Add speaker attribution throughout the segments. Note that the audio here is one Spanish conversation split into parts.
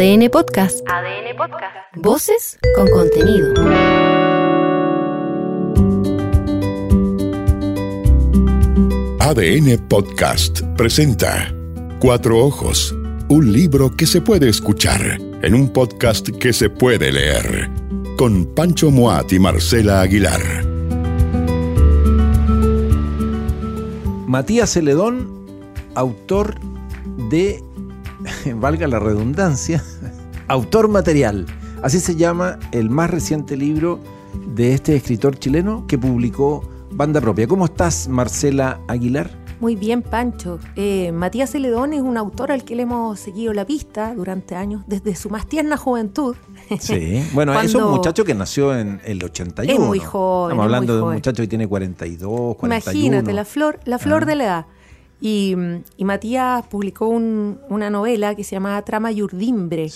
Speaker 1: ADN Podcast. ADN Podcast. Voces con contenido.
Speaker 2: ADN Podcast presenta Cuatro Ojos, un libro que se puede escuchar en un podcast que se puede leer, con Pancho Moat y Marcela Aguilar.
Speaker 3: Matías Celedón, autor de, valga la redundancia, autor material. Así se llama el más reciente libro de este escritor chileno que publicó Banda Propia. ¿Cómo estás, Marcela Aguilar?
Speaker 4: Muy bien, Pancho. Eh, Matías Celedón es un autor al que le hemos seguido la pista durante años, desde su más tierna juventud.
Speaker 3: Sí, bueno, es un muchacho que nació en el 81.
Speaker 4: Es muy joven.
Speaker 3: Estamos hablando de un muchacho que tiene 42, 41.
Speaker 4: Imagínate, la flor, la flor ah. de la edad. Y, Matías publicó una novela que se llamaba Trama y Urdimbre,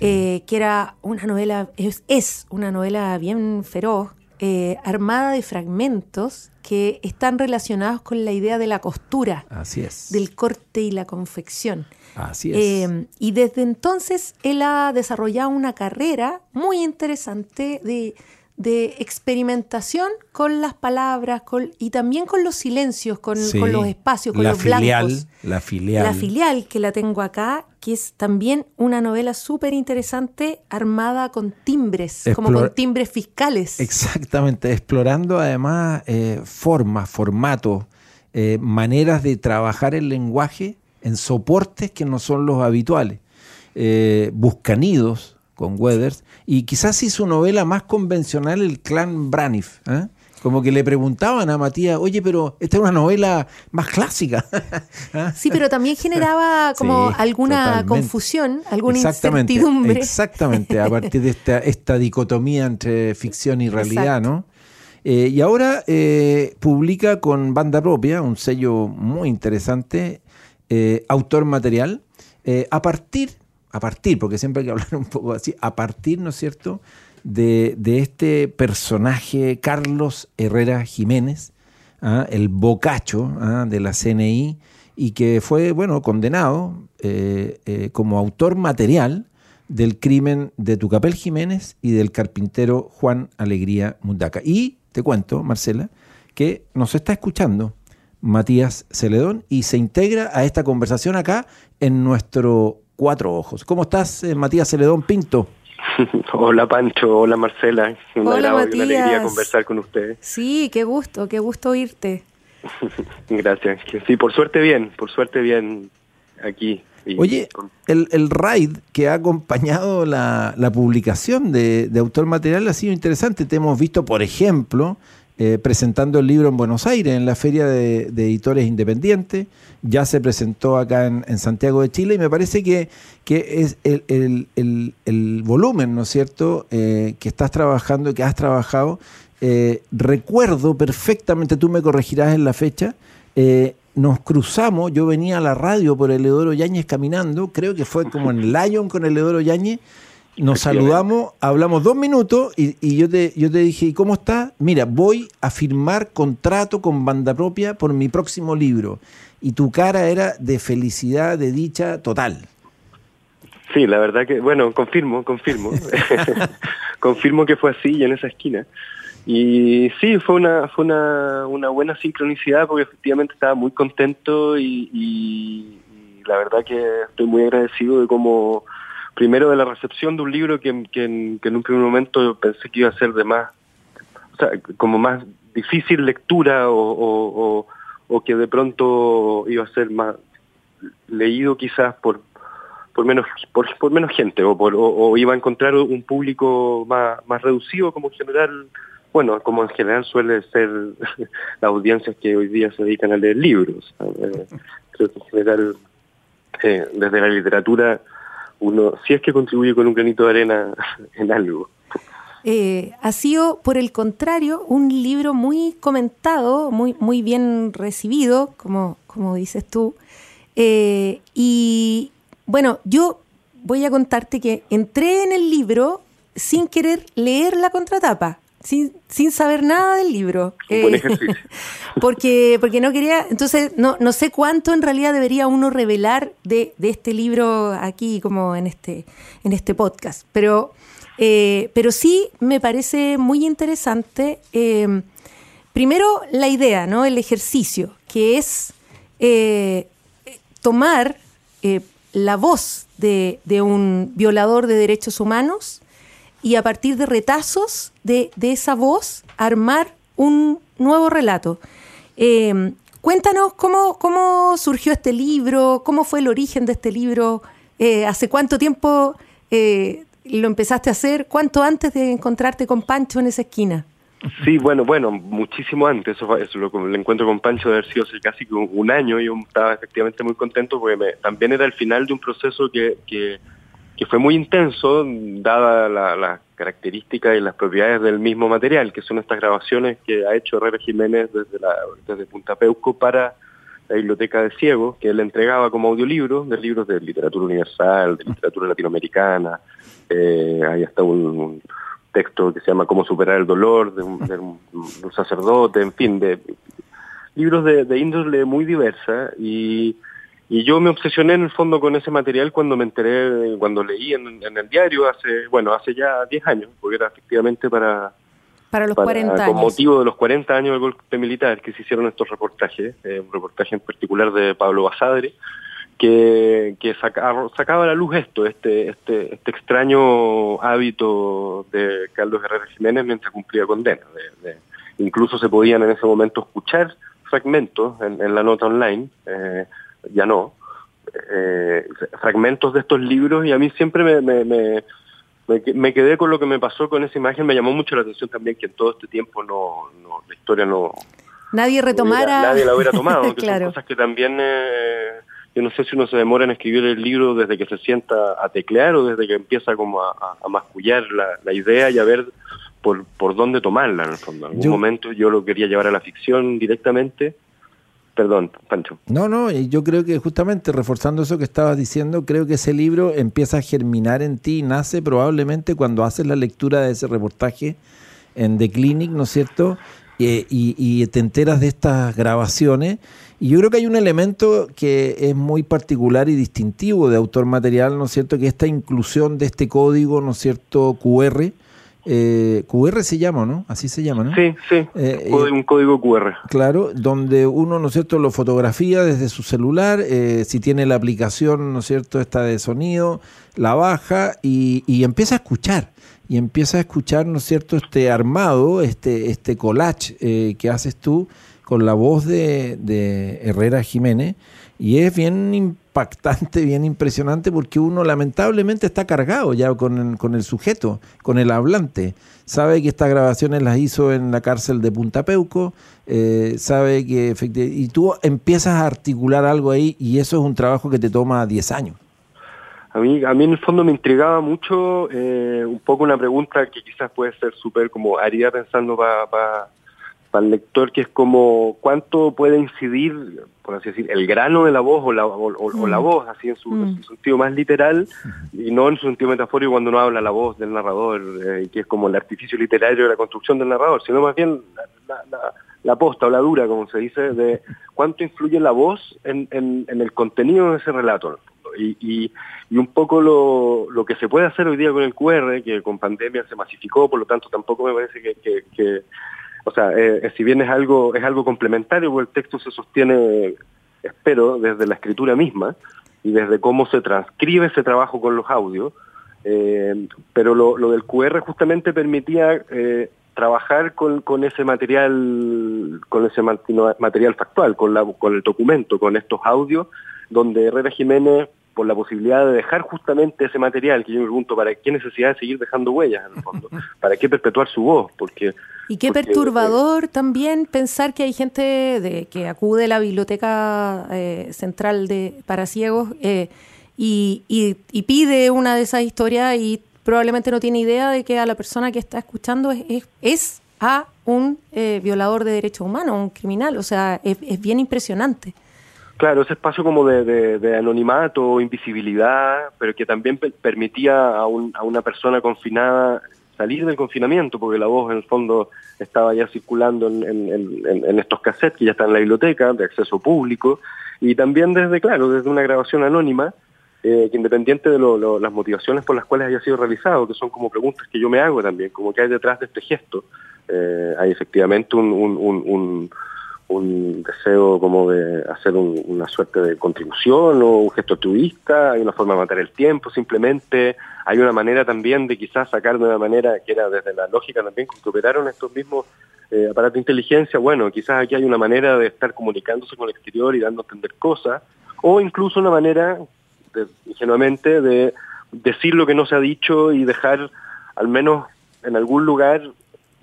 Speaker 4: eh, que era una novela, es, una novela bien feroz, eh, armada de fragmentos que están relacionados con la idea de la costura,
Speaker 3: Así es.
Speaker 4: del corte y la confección.
Speaker 3: Así es.
Speaker 4: Eh, y desde entonces él ha desarrollado una carrera muy interesante de de experimentación con las palabras y también con los silencios, con, los espacios, con
Speaker 3: la
Speaker 4: los
Speaker 3: filial,
Speaker 4: blancos.
Speaker 3: La filial.
Speaker 4: La filial que la tengo acá, que es también una novela súper interesante armada con timbres, como con timbres fiscales.
Speaker 3: Exactamente, explorando además eh, formas, formatos, eh, maneras de trabajar el lenguaje en soportes que no son los habituales. Eh, buscanidos, con Weathers, y quizás hizo su novela más convencional, El clan Braniff. ¿eh? Como que le preguntaban a Matías, oye, pero esta es una novela más clásica.
Speaker 4: ¿Ah? sí, pero también generaba como alguna confusión, alguna incertidumbre.
Speaker 3: Exactamente, a partir de esta, esta dicotomía entre ficción y realidad, ¿no? Eh, y ahora eh, publica con banda propia, un sello muy interesante, autor material, a partir a partir, porque siempre hay que hablar un poco así, a partir, ¿no es cierto?, de, este personaje Carlos Herrera Jiménez, ¿ah? el bocacho ¿ah? de la CNI, y que fue, bueno, condenado eh, eh, como autor material del crimen de Tucapel Jiménez y del carpintero Juan Alegría Mundaca. Y te cuento, Marcela, que nos está escuchando Matías Celedón y se integra a esta conversación acá en nuestro cuatro ojos. ¿Cómo estás, eh, Matías Celedón Pinto?
Speaker 5: hola Pancho, hola Marcela. Una hola, una alegría conversar con ustedes.
Speaker 4: Sí, qué gusto, qué gusto oírte.
Speaker 5: Gracias. Sí, por suerte bien, por suerte bien aquí.
Speaker 3: Oye, el, el raid que ha acompañado la, publicación de, de, Autor Material ha sido interesante. Te hemos visto, por ejemplo, eh, presentando el libro en Buenos Aires, en la Feria de, Editores Independientes. Ya se presentó acá en, Santiago de Chile y me parece que, que es el, volumen, ¿no es cierto?, eh, que estás trabajando, que has trabajado. Eh, recuerdo perfectamente, tú me corregirás en la fecha, nos cruzamos, yo venía a la radio por el Eleodoro Yáñez caminando, creo que fue como en Lyon con el Eleodoro Yáñez, nos saludamos, hablamos dos minutos y, yo, te, yo te dije, ¿y cómo estás? Mira, voy a firmar contrato con banda propia por mi próximo libro. Y tu cara era de felicidad, de dicha total.
Speaker 5: Sí, la verdad que, bueno, confirmo, confirmo. confirmo que fue así y en esa esquina. Y sí, fue una, fue una, una buena sincronicidad porque efectivamente estaba muy contento y, y la verdad que estoy muy agradecido de cómo primero de la recepción de un libro que, que, en, un primer momento pensé que iba a ser de más, o sea, como más difícil lectura o, o, que de pronto iba a ser más leído quizás por por menos por, por menos gente o, por, o, iba a encontrar un público más, más reducido como en general bueno como en general suele ser las audiencias que hoy día se dedican a leer libros. Eh, creo que en general eh, desde la literatura uno, si es que contribuye con un granito de arena en algo.
Speaker 4: Eh, ha sido, por el contrario, un libro muy comentado, muy, muy bien recibido, como, como dices tú. Eh, y bueno, yo voy a contarte que entré en el libro sin querer leer la contratapa. Sin, sin saber nada del libro.
Speaker 5: Un buen eh, ejercicio.
Speaker 4: porque, porque no quería, entonces no, no sé cuánto en realidad debería uno revelar de, de este libro aquí como en este, en este podcast. Pero, eh, pero sí me parece muy interesante, eh, primero la idea, ¿no? El ejercicio, que es tomar la voz de, de un violador de derechos humanos y a partir de retazos de, esa voz armar un nuevo relato. Eh, cuéntanos cómo, cómo surgió este libro, cómo fue el origen de este libro, eh, hace cuánto tiempo eh, lo empezaste a hacer, cuánto antes de encontrarte con Pancho en esa esquina.
Speaker 5: Sí, bueno, bueno, muchísimo antes. Eso, eso lo, el encuentro con Pancho de haber sido hace casi un año y yo estaba efectivamente muy contento porque también era el final de un proceso que que fue muy intenso, dada las la características y las propiedades del mismo material, que son estas grabaciones que ha hecho Herrera Jiménez desde, la, desde Punta Peuco para la Biblioteca de Ciego, que él entregaba como audiolibro, de libros de literatura universal, de literatura latinoamericana, eh, hay hasta un, texto que se llama Cómo superar el dolor, de un, sacerdote, en fin, de libros de, de índole muy diversa y y yo me obsesioné en el fondo con ese material cuando me enteré, cuando leí en, el diario hace, bueno, hace ya 10 años, porque era efectivamente para...
Speaker 4: Para los 40 años.
Speaker 5: Con motivo de los 40 años del golpe militar que se hicieron estos reportajes, eh, un reportaje en particular de Pablo Basadre, que, que sacaba, sacaba a la luz esto, este, este, este extraño hábito de Carlos Herrera Jiménez mientras cumplía condena. De, incluso se podían en ese momento escuchar fragmentos en, en la nota online. Eh, ya no, eh, fragmentos de estos libros y a mí siempre me, me, me, me, quedé con lo que me pasó con esa imagen, me llamó mucho la atención también que en todo este tiempo no, no la historia no...
Speaker 4: Nadie retomara...
Speaker 5: nadie la hubiera tomado, que son cosas que también... Eh, yo no sé si uno se demora en escribir el libro desde que se sienta a teclear o desde que empieza como a, a, mascullar la, la, idea y a ver por, por dónde tomarla en el fondo. En algún momento yo lo quería llevar a la ficción directamente Perdón, Pancho.
Speaker 3: No, no, yo creo que justamente reforzando eso que estabas diciendo, creo que ese libro empieza a germinar en ti y nace probablemente cuando haces la lectura de ese reportaje en The Clinic, ¿no es cierto? Eh, y, te enteras de estas grabaciones. Y yo creo que hay un elemento que es muy particular y distintivo de autor material, ¿no es cierto? Que esta inclusión de este código, ¿no es cierto? QR, eh, QR se llama, ¿no? Así se llama, ¿no?
Speaker 5: Sí, sí, eh, eh, un código QR.
Speaker 3: Claro, donde uno, ¿no es cierto?, lo fotografía desde su celular, eh, si tiene la aplicación, ¿no es cierto?, esta de sonido, la baja y, y, empieza a escuchar. Y empieza a escuchar, ¿no es cierto?, este armado, este, este collage que haces tú con la voz de, Herrera Jiménez. Y es bien impactante, bien impresionante, porque uno lamentablemente está cargado ya con, con el sujeto, con el hablante. Sabe que estas grabaciones las hizo en la cárcel de Punta Peuco, eh, sabe que y tú empiezas a articular algo ahí y eso es un trabajo que te toma 10 años.
Speaker 5: A mí, a mí en el fondo me intrigaba mucho eh, un poco una pregunta que quizás puede ser súper como haría pensando para para el lector, que es como cuánto puede incidir, por así decir, el grano de la voz o la, o, la mm. voz, así en su, mm. sentido más literal, y no en su sentido metafórico cuando uno habla la voz del narrador, eh, que es como el artificio literario de la construcción del narrador, sino más bien la, la, la, posta o la dura, como se dice, de cuánto influye la voz en, en, en el contenido de ese relato. Y, y, y, un poco lo, lo que se puede hacer hoy día con el QR, que con pandemia se masificó, por lo tanto tampoco me parece que, que, que o sea, eh, eh, si bien es algo, es algo complementario, el texto se sostiene, espero, desde la escritura misma y desde cómo se transcribe ese trabajo con los audios, eh, pero lo, lo, del QR justamente permitía eh, trabajar con, con ese material, con ese material factual, con, la, con el documento, con estos audios, donde Herrera Jiménez por la posibilidad de dejar justamente ese material que yo me pregunto, ¿para qué necesidad de seguir dejando huellas en el fondo? ¿Para qué perpetuar su voz? Porque
Speaker 4: y qué perturbador también pensar que hay gente de, que acude a la biblioteca eh, central de para ciegos eh, y, y, pide una de esas historias y probablemente no tiene idea de que a la persona que está escuchando es, es, a un eh, violador de derechos humanos, un criminal. O sea, es, es bien impresionante.
Speaker 5: Claro, ese espacio como de, de, anonimato, invisibilidad, pero que también permitía a, un, a una persona confinada salir del confinamiento, porque la voz en el fondo estaba ya circulando en, estos cassettes que ya están en la biblioteca, de acceso público, y también desde, claro, desde una grabación anónima, eh, que independiente de las motivaciones por las cuales haya sido realizado, que son como preguntas que yo me hago también, como que hay detrás de este gesto, eh, hay efectivamente un, deseo como de hacer una suerte de contribución o un gesto altruista, hay una forma de matar el tiempo simplemente, hay una manera también de quizás sacar de una manera que era desde la lógica también que operaron estos mismos eh, aparatos de inteligencia, bueno, quizás aquí hay una manera de estar comunicándose con el exterior y dando a entender cosas, o incluso una manera ingenuamente, de decir lo que no se ha dicho y dejar al menos en algún lugar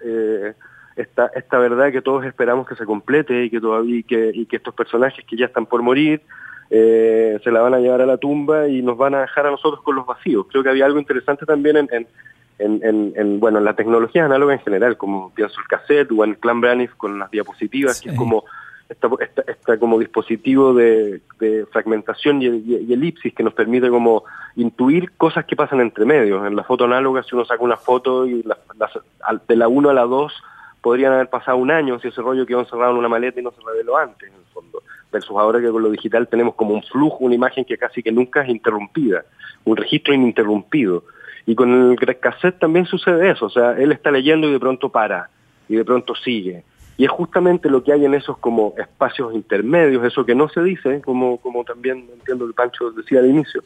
Speaker 5: eh, esta, esta verdad que todos esperamos que se complete y que todavía y que, y que estos personajes que ya están por morir eh, se la van a llevar a la tumba y nos van a dejar a nosotros con los vacíos. Creo que había algo interesante también en, en, en, en bueno, en la tecnología análoga en general, como pienso el cassette o en el Clan Braniff con las diapositivas, que es como esta, como dispositivo de, fragmentación y, elipsis que nos permite como intuir cosas que pasan entre medios. En la foto análoga, si uno saca una foto y de la 1 a la 2 podrían haber pasado un año si ese rollo quedó encerrado en una maleta y no se reveló antes, en el fondo. Versus ahora que con lo digital tenemos como un flujo, una imagen que casi que nunca es interrumpida, un registro ininterrumpido. Y con el cassette también sucede eso, o sea, él está leyendo y de pronto para, y de pronto sigue y es justamente lo que hay en esos como espacios intermedios, eso que no se dice, como, como también entiendo que Pancho decía al inicio,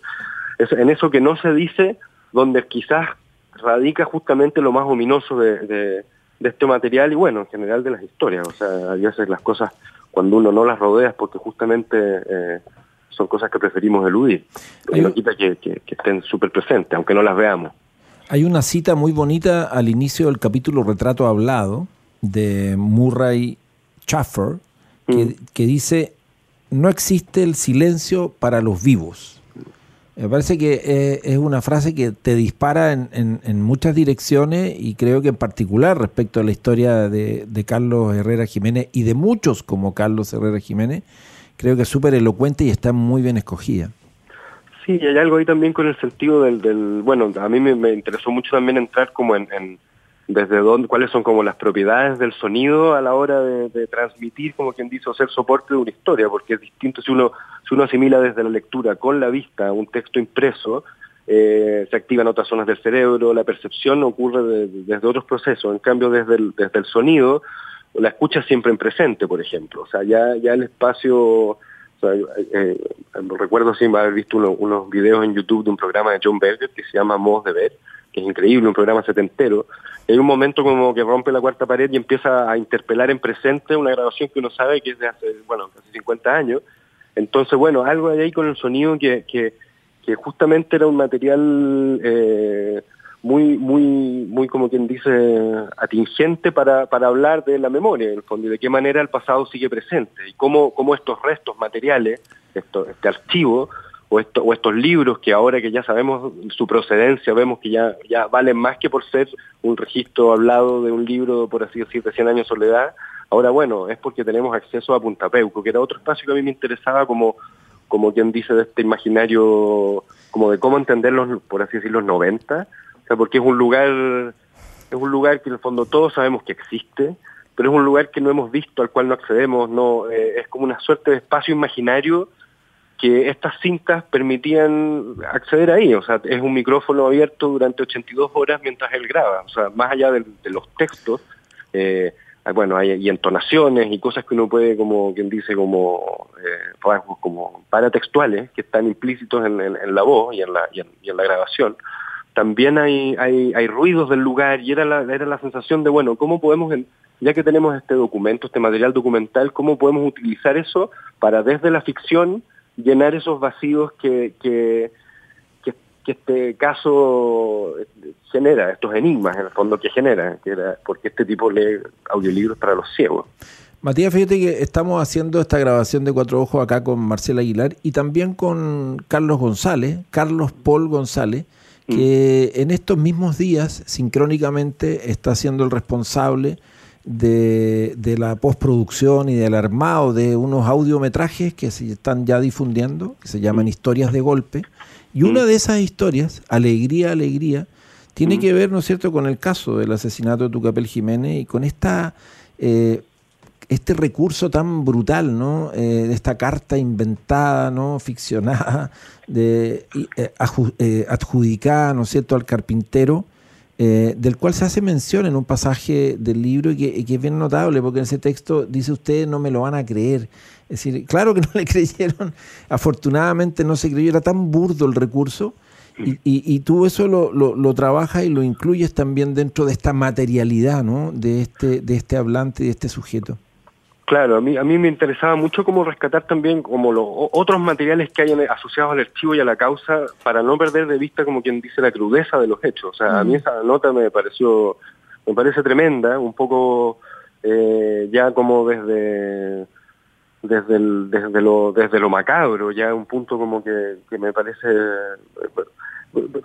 Speaker 5: es en eso que no se dice, donde quizás radica justamente lo más ominoso de, de, este material y bueno, en general de las historias. O sea, a veces las cosas, cuando uno no las rodea, porque justamente eh, son cosas que preferimos eludir. Pero no quita que, que estén súper presentes, aunque no las veamos.
Speaker 3: Hay una cita muy bonita al inicio del capítulo Retrato Hablado, de Murray Chaffer, que, mm. que, dice, no existe el silencio para los vivos. Me parece que eh, es una frase que te dispara en, en, muchas direcciones y creo que en particular respecto a la historia de, de Carlos Herrera Jiménez y de muchos como Carlos Herrera Jiménez, creo que es súper elocuente y está muy bien escogida.
Speaker 5: Sí, y hay algo ahí también con el sentido del, del bueno, a mí me, interesó mucho también entrar como en desde dónde, cuáles son como las propiedades del sonido a la hora de, transmitir, como quien dice, o ser soporte de una historia, porque es distinto si uno, si uno asimila desde la lectura con la vista un texto impreso, eh, se activan otras zonas del cerebro, la percepción ocurre desde otros procesos, en cambio desde el, desde el sonido, la escucha siempre en presente, por ejemplo, o sea, ya, ya el espacio... Eh, eh, recuerdo sin haber visto unos videos en YouTube de un programa de John Berger que se llama Modos de Ver, que es increíble, un programa setentero, hay un momento como que rompe la cuarta pared y empieza a interpelar en presente una grabación que uno sabe que es de hace, bueno, casi 50 años. Entonces, bueno, algo hay ahí con el sonido que, que, que justamente era un material eh, muy, muy, muy, como quien dice, atingente para, para hablar de la memoria, en el fondo, y de qué manera el pasado sigue presente, y cómo, cómo estos restos materiales, esto, este archivo, o, esto, o estos libros que ahora que ya sabemos su procedencia, vemos que ya, ya valen más que por ser un registro hablado de un libro, por así decir, de 100 años de soledad, ahora bueno, es porque tenemos acceso a Puntapeuco, que era otro espacio que a mí me interesaba como, como quien dice de este imaginario, como de cómo entender los, por así decir, los 90, o sea, porque es un lugar, es un lugar que en el fondo todos sabemos que existe, pero es un lugar que no hemos visto, al cual no accedemos, no eh, es como una suerte de espacio imaginario que estas cintas permitían acceder ahí, o sea, es un micrófono abierto durante 82 horas mientras él graba, o sea, más allá de, los textos, eh, bueno, hay, entonaciones y cosas que uno puede, como quien dice, como eh, rasgos como paratextuales que están implícitos en, la voz y en la, y en, la grabación. También hay, hay, hay, ruidos del lugar y era la, era la sensación de, bueno, ¿cómo podemos, ya que tenemos este documento, este material documental, cómo podemos utilizar eso para desde la ficción llenar esos vacíos que, que, que, este caso genera, estos enigmas en el fondo que genera, que era porque este tipo lee audiolibros para los ciegos.
Speaker 3: Matías, fíjate que estamos haciendo esta grabación de Cuatro Ojos acá con Marcela Aguilar y también con Carlos González, Carlos Paul González, que mm. en estos mismos días, sincrónicamente, está siendo el responsable de, de, la postproducción y del armado de unos audiometrajes que se están ya difundiendo, que se llaman Historias de Golpe. Y una de esas historias, Alegría, Alegría, tiene que ver, ¿no es cierto?, con el caso del asesinato de Tucapel Jiménez y con esta eh, este recurso tan brutal, ¿no? Eh, de esta carta inventada, ¿no? Ficcionada, de, eh, eh, adjudicada, ¿no es cierto?, al carpintero, del cual se hace mención en un pasaje del libro y que, es bien notable, porque en ese texto dice ustedes no me lo van a creer. Es decir, claro que no le creyeron, afortunadamente no se creyó, era tan burdo el recurso. Y, y, tú eso lo, lo, lo, trabajas y lo incluyes también dentro de esta materialidad ¿no? de, este, de este hablante y de este sujeto.
Speaker 5: Claro, a mí, a mí me interesaba mucho cómo rescatar también como los otros materiales que hay asociados al archivo y a la causa para no perder de vista como quien dice la crudeza de los hechos. O sea, a mí esa nota me pareció, me parece tremenda, un poco eh, ya como desde desde el, desde lo desde lo macabro, ya un punto como que, que me parece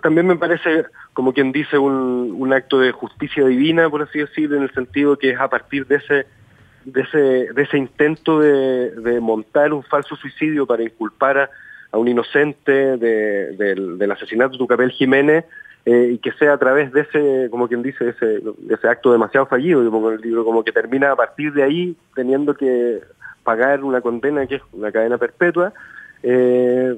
Speaker 5: también me parece como quien dice un, un acto de justicia divina, por así decir, en el sentido que es a partir de ese de ese, de ese intento de, de montar un falso suicidio para inculpar a, un inocente de, del, asesinato de Tucapel Jiménez eh, y que sea a través de ese, como quien dice, ese, ese acto demasiado fallido, yo pongo el libro, como que termina a partir de ahí teniendo que pagar una condena que es una cadena perpetua. Eh,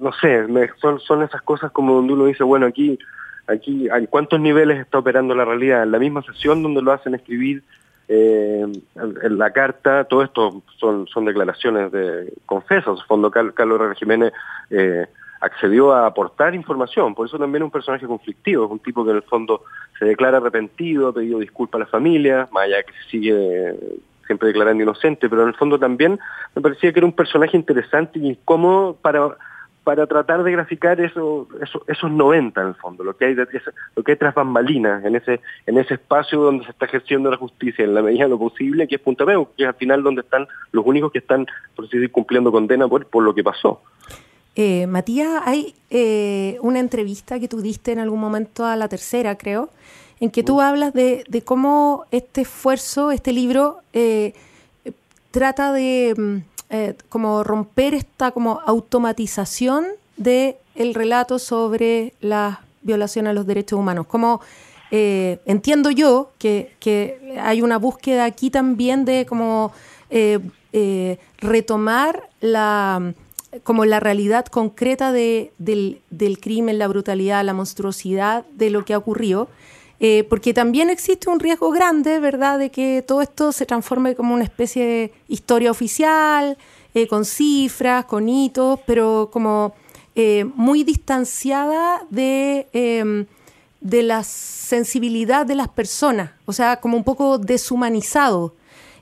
Speaker 5: no sé, son, son esas cosas como donde uno dice, bueno, aquí, aquí, ¿en cuántos niveles está operando la realidad? En la misma sesión donde lo hacen escribir eh, en la carta, todo esto son, son declaraciones de confesos. Fondo Carlos. Jiménez eh, accedió a aportar información, por eso también es un personaje conflictivo, es un tipo que en el fondo se declara arrepentido, ha pedido disculpas a la familia, más allá que sigue siempre declarando inocente, pero en el fondo también me parecía que era un personaje interesante y incómodo para para tratar de graficar eso, eso, esos 90 en el fondo, lo que hay lo que hay tras bambalinas, en ese, en ese espacio donde se está ejerciendo la justicia en la medida de lo posible, que es Punta Peu, que es al final donde están los únicos que están, por decir, cumpliendo condena por, por lo que pasó.
Speaker 4: Eh, Matías, hay eh, una entrevista que tú diste en algún momento a la tercera, creo, en que tú hablas de, de cómo este esfuerzo, este libro, eh, trata de mm, eh, como romper esta como automatización de el relato sobre la violación a los derechos humanos. Como eh, entiendo yo que, hay una búsqueda aquí también de como eh, retomar la como la realidad concreta de, del, del, crimen, la brutalidad, la monstruosidad de lo que ha ocurrido. Porque también existe un riesgo grande, ¿verdad?, de que todo esto se transforme como una especie de historia oficial, eh, con cifras, con hitos, pero como eh, muy distanciada de, em, de la sensibilidad de las personas, o sea, como un poco deshumanizado.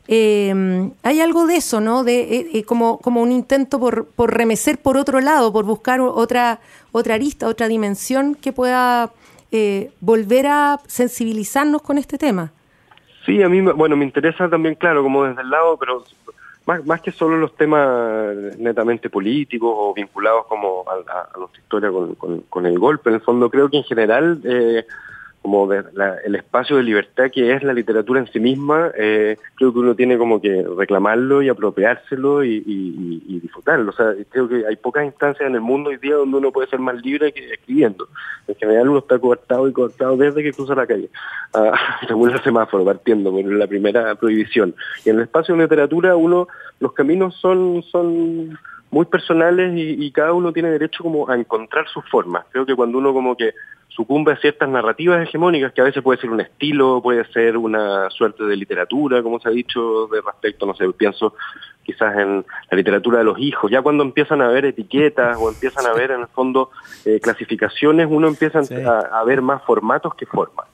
Speaker 4: Em, hay algo de eso, ¿no? De, eh, como, como un intento por, por remecer por otro lado, por buscar otra, otra arista, otra dimensión que pueda volver a sensibilizarnos con este tema.
Speaker 5: Sí, a mí, bueno, me interesa también, claro, como desde el lado, pero más, más que solo los temas netamente políticos o vinculados como a, nuestra historia con, con, el golpe, en el fondo creo que en general eh, como el espacio de libertad que es la literatura en sí misma, eh, creo que uno tiene como que reclamarlo y apropiárselo y, disfrutarlo. O sea, creo que hay pocas instancias en el mundo hoy día donde uno puede ser más libre que escribiendo. En general uno está coartado y coartado desde que cruza la calle, ah, según el semáforo, partiendo por la primera prohibición. Y en el espacio de literatura uno, los caminos son, son muy personales y, y cada uno tiene derecho como a encontrar sus formas. Creo que cuando uno como que sucumbe a ciertas narrativas hegemónicas, que a veces puede ser un estilo, puede ser una suerte de literatura, como se ha dicho de respecto, no sé, pienso quizás en la literatura de los hijos, ya cuando empiezan a ver etiquetas o empiezan a ver en el fondo eh, clasificaciones, uno empieza a, ver más formatos que formas.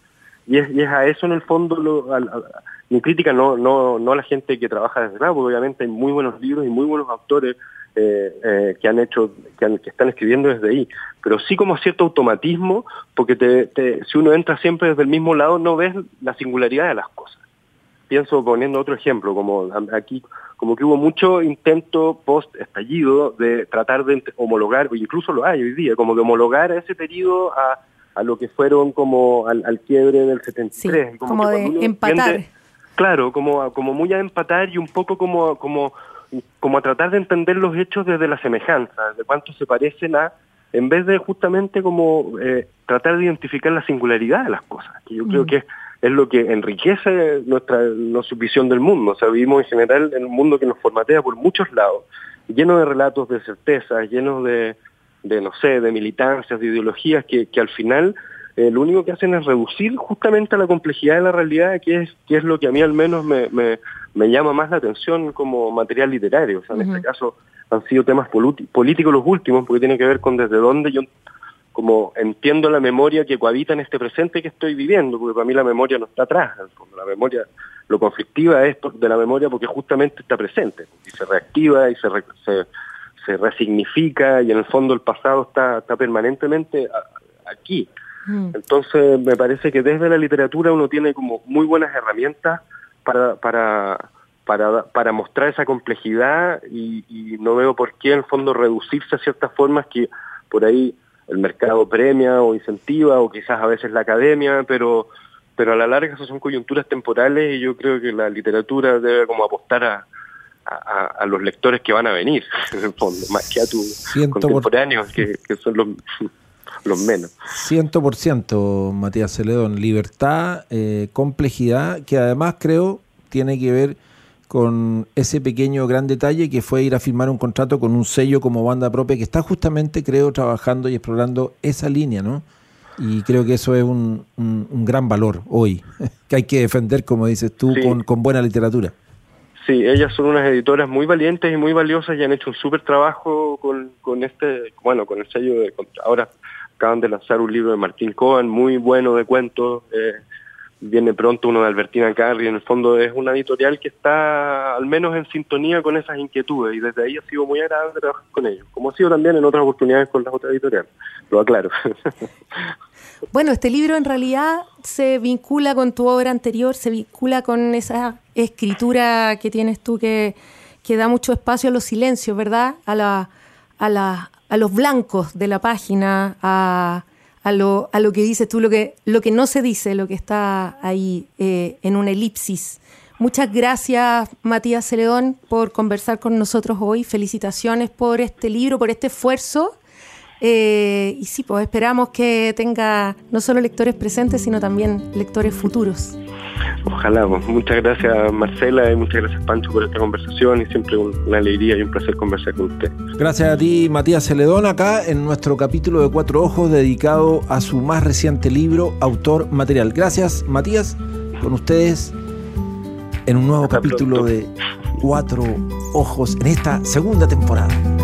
Speaker 5: Y es, y es a eso en el fondo lo, mi crítica no, no, no a la gente que trabaja desde lado, porque obviamente hay muy buenos libros y muy buenos autores eh, eh, que han hecho, que, que, están escribiendo desde ahí, pero sí como cierto automatismo, porque te, si uno entra siempre desde el mismo lado no ves la singularidad de las cosas. Pienso poniendo otro ejemplo, como aquí, como que hubo mucho intento post estallido de tratar de homologar, incluso lo hay hoy día, como de homologar ese periodo a, a lo que fueron como al, quiebre del 73.
Speaker 4: como, de empatar.
Speaker 5: claro, como, como muy a empatar y un poco como, como como a tratar de entender los hechos desde la semejanza, de cuánto se parecen a en vez de justamente como eh, tratar de identificar la singularidad de las cosas, que yo creo mm. que es, lo que enriquece nuestra, nuestra visión del mundo. O sea, vivimos en general en un mundo que nos formatea por muchos lados, lleno de relatos de certeza, lleno de, de no sé, de militancias, de ideologías que, que al final eh, lo único que hacen es reducir justamente la complejidad de la realidad, que es, que es lo que a mí al menos me, me, me llama más la atención como material literario. O sea, en este caso han sido temas políticos los últimos, porque tiene que ver con desde dónde yo como entiendo la memoria que cohabita en este presente que estoy viviendo, porque para mí la memoria no está atrás, la memoria, lo conflictiva es de la memoria porque justamente está presente, y se reactiva y se, se, se resignifica y en el fondo el pasado está, está permanentemente aquí. Mm. Entonces me parece que desde la literatura uno tiene como muy buenas herramientas para, para, para, para mostrar esa complejidad y, y no veo por qué en el fondo reducirse a ciertas formas que por ahí el mercado premia o incentiva o quizás a veces la academia, pero pero a la larga esas son coyunturas temporales y yo creo que la literatura debe como apostar a, a, los lectores que van a venir, en el fondo, más que a tus contemporáneos, que, que, son los, los menos.
Speaker 3: 100% Matías Celedón, libertad, eh, complejidad, que además creo tiene que ver con ese pequeño gran detalle que fue ir a firmar un contrato con un sello como banda propia que está justamente, creo, trabajando y explorando esa línea, ¿no? Y creo que eso es un, un, gran valor hoy, que hay que defender, como dices tú, con, con, buena literatura.
Speaker 5: Sí, ellas son unas editoras muy valientes y muy valiosas y han hecho un súper trabajo con, con este, bueno, con el sello de... Ahora acaban de lanzar un libro de Martín Cohen, muy bueno de cuentos. Eh, viene pronto uno de Albertina Carri, en el fondo es una editorial que está al menos en sintonía con esas inquietudes y desde ahí ha sido muy agradable trabajar con ellos, como ha sido también en otras oportunidades con las otras editoriales, lo aclaro.
Speaker 4: Bueno, este libro en realidad se vincula con tu obra anterior, se vincula con esa escritura que tienes tú que, que da mucho espacio a los silencios, ¿verdad? A, la, a, la, a los blancos de la página, a a lo, a lo que dices tú, lo que, lo que no se dice, lo que está ahí eh, en una elipsis. Muchas gracias, Matías Celedón, por conversar con nosotros hoy. Felicitaciones por este libro, por este esfuerzo. Eh, y sí, pues esperamos que tenga no solo lectores presentes, sino también lectores futuros.
Speaker 5: Ojalá, pues. muchas gracias Marcela y muchas gracias Pancho por esta conversación y siempre una alegría y un placer conversar con usted.
Speaker 3: Gracias a ti Matías Celedón acá en nuestro capítulo de Cuatro Ojos dedicado a su más reciente libro, Autor Material. Gracias Matías, con ustedes en un nuevo capítulo de Cuatro Ojos en esta segunda temporada.